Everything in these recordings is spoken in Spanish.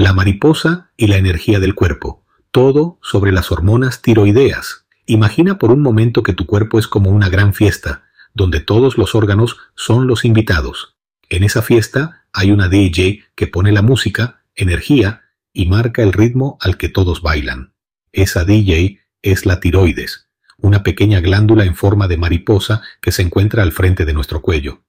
la mariposa y la energía del cuerpo, todo sobre las hormonas tiroideas. Imagina por un momento que tu cuerpo es como una gran fiesta, donde todos los órganos son los invitados. En esa fiesta hay una DJ que pone la música, energía y marca el ritmo al que todos bailan. Esa DJ es la tiroides, una pequeña glándula en forma de mariposa que se encuentra al frente de nuestro cuello.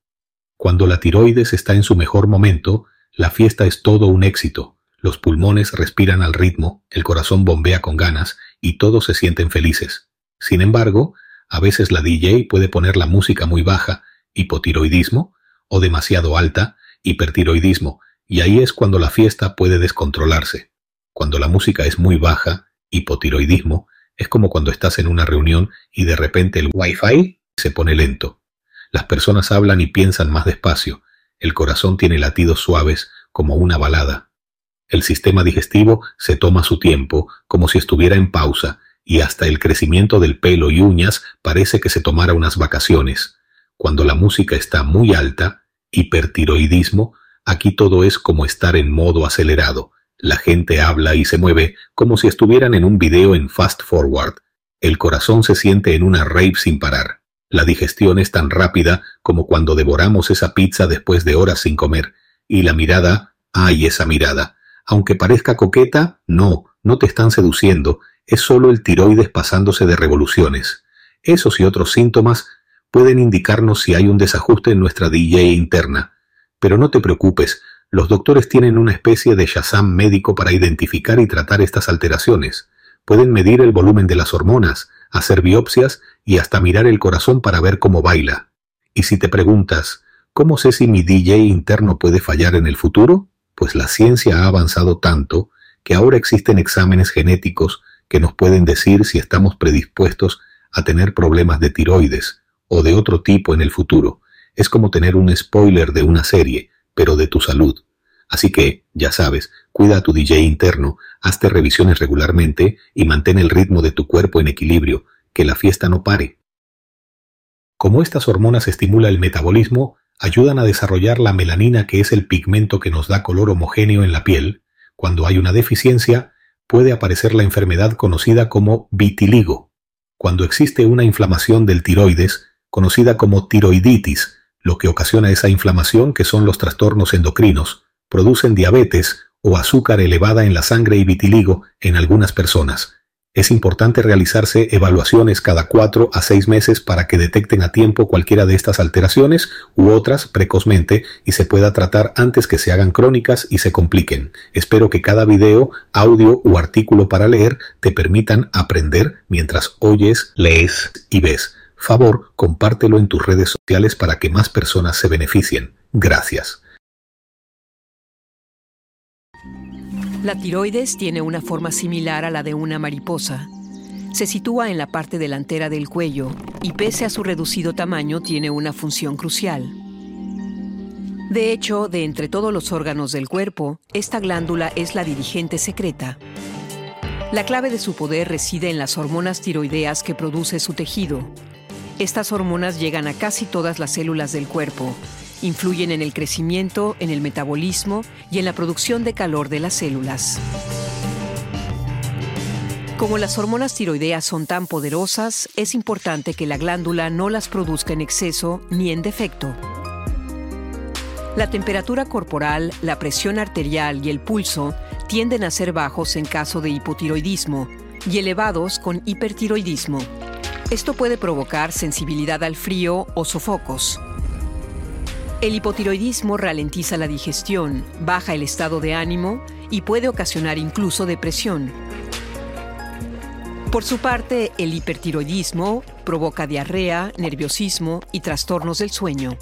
Cuando la tiroides está en su mejor momento, la fiesta es todo un éxito. Los pulmones respiran al ritmo, el corazón bombea con ganas y todos se sienten felices. Sin embargo, a veces la DJ puede poner la música muy baja, hipotiroidismo, o demasiado alta, hipertiroidismo, y ahí es cuando la fiesta puede descontrolarse. Cuando la música es muy baja, hipotiroidismo, es como cuando estás en una reunión y de repente el Wi-Fi se pone lento. Las personas hablan y piensan más despacio. El corazón tiene latidos suaves como una balada. El sistema digestivo se toma su tiempo como si estuviera en pausa y hasta el crecimiento del pelo y uñas parece que se tomara unas vacaciones. Cuando la música está muy alta, hipertiroidismo, aquí todo es como estar en modo acelerado. La gente habla y se mueve como si estuvieran en un video en fast forward. El corazón se siente en una rave sin parar. La digestión es tan rápida como cuando devoramos esa pizza después de horas sin comer. Y la mirada, ay esa mirada. Aunque parezca coqueta, no, no te están seduciendo, es solo el tiroides pasándose de revoluciones. Esos y otros síntomas pueden indicarnos si hay un desajuste en nuestra DJ interna. Pero no te preocupes, los doctores tienen una especie de Shazam médico para identificar y tratar estas alteraciones. Pueden medir el volumen de las hormonas, hacer biopsias y hasta mirar el corazón para ver cómo baila. Y si te preguntas, ¿cómo sé si mi DJ interno puede fallar en el futuro? Pues la ciencia ha avanzado tanto que ahora existen exámenes genéticos que nos pueden decir si estamos predispuestos a tener problemas de tiroides o de otro tipo en el futuro. Es como tener un spoiler de una serie pero de tu salud. Así que, ya sabes, cuida a tu DJ interno, hazte revisiones regularmente y mantén el ritmo de tu cuerpo en equilibrio, que la fiesta no pare. Como estas hormonas estimulan el metabolismo, ayudan a desarrollar la melanina que es el pigmento que nos da color homogéneo en la piel, cuando hay una deficiencia, puede aparecer la enfermedad conocida como vitiligo. Cuando existe una inflamación del tiroides, conocida como tiroiditis, lo que ocasiona esa inflamación, que son los trastornos endocrinos, producen diabetes o azúcar elevada en la sangre y vitiligo en algunas personas. Es importante realizarse evaluaciones cada cuatro a seis meses para que detecten a tiempo cualquiera de estas alteraciones u otras precozmente y se pueda tratar antes que se hagan crónicas y se compliquen. Espero que cada video, audio u artículo para leer te permitan aprender mientras oyes, lees y ves. Favor, compártelo en tus redes sociales para que más personas se beneficien. Gracias. La tiroides tiene una forma similar a la de una mariposa. Se sitúa en la parte delantera del cuello y pese a su reducido tamaño tiene una función crucial. De hecho, de entre todos los órganos del cuerpo, esta glándula es la dirigente secreta. La clave de su poder reside en las hormonas tiroideas que produce su tejido, estas hormonas llegan a casi todas las células del cuerpo, influyen en el crecimiento, en el metabolismo y en la producción de calor de las células. Como las hormonas tiroideas son tan poderosas, es importante que la glándula no las produzca en exceso ni en defecto. La temperatura corporal, la presión arterial y el pulso tienden a ser bajos en caso de hipotiroidismo y elevados con hipertiroidismo. Esto puede provocar sensibilidad al frío o sofocos. El hipotiroidismo ralentiza la digestión, baja el estado de ánimo y puede ocasionar incluso depresión. Por su parte, el hipertiroidismo provoca diarrea, nerviosismo y trastornos del sueño.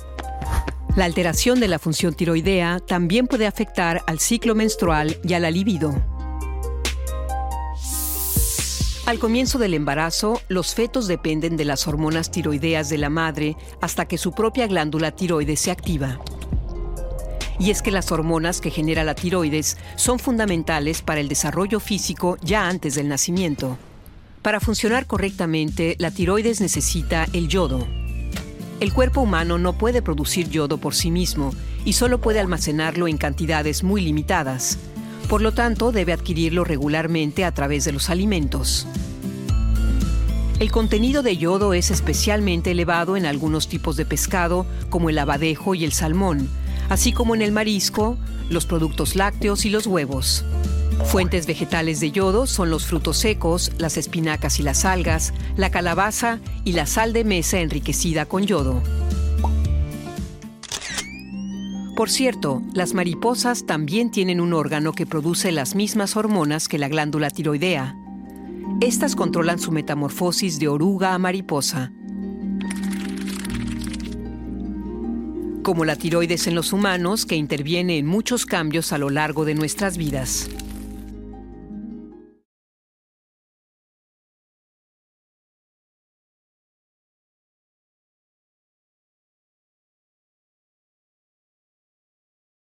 La alteración de la función tiroidea también puede afectar al ciclo menstrual y a la libido. Al comienzo del embarazo, los fetos dependen de las hormonas tiroideas de la madre hasta que su propia glándula tiroides se activa. Y es que las hormonas que genera la tiroides son fundamentales para el desarrollo físico ya antes del nacimiento. Para funcionar correctamente, la tiroides necesita el yodo. El cuerpo humano no puede producir yodo por sí mismo y solo puede almacenarlo en cantidades muy limitadas Por lo tanto, debe adquirirlo regularmente a través de los alimentos. El contenido de yodo es especialmente elevado en algunos tipos de pescado, como el abadejo y el salmón, así como en el marisco, los productos lácteos y los huevos. Fuentes vegetales de yodo son los frutos secos, las espinacas y las algas, la calabaza y la sal de mesa enriquecida con yodo. Por cierto, las mariposas también tienen un órgano que produce las mismas hormonas que la glándula tiroidea. Estas controlan su metamorfosis de oruga a mariposa. Como la tiroides en los humanos, que interviene en muchos cambios a lo largo de nuestras vidas.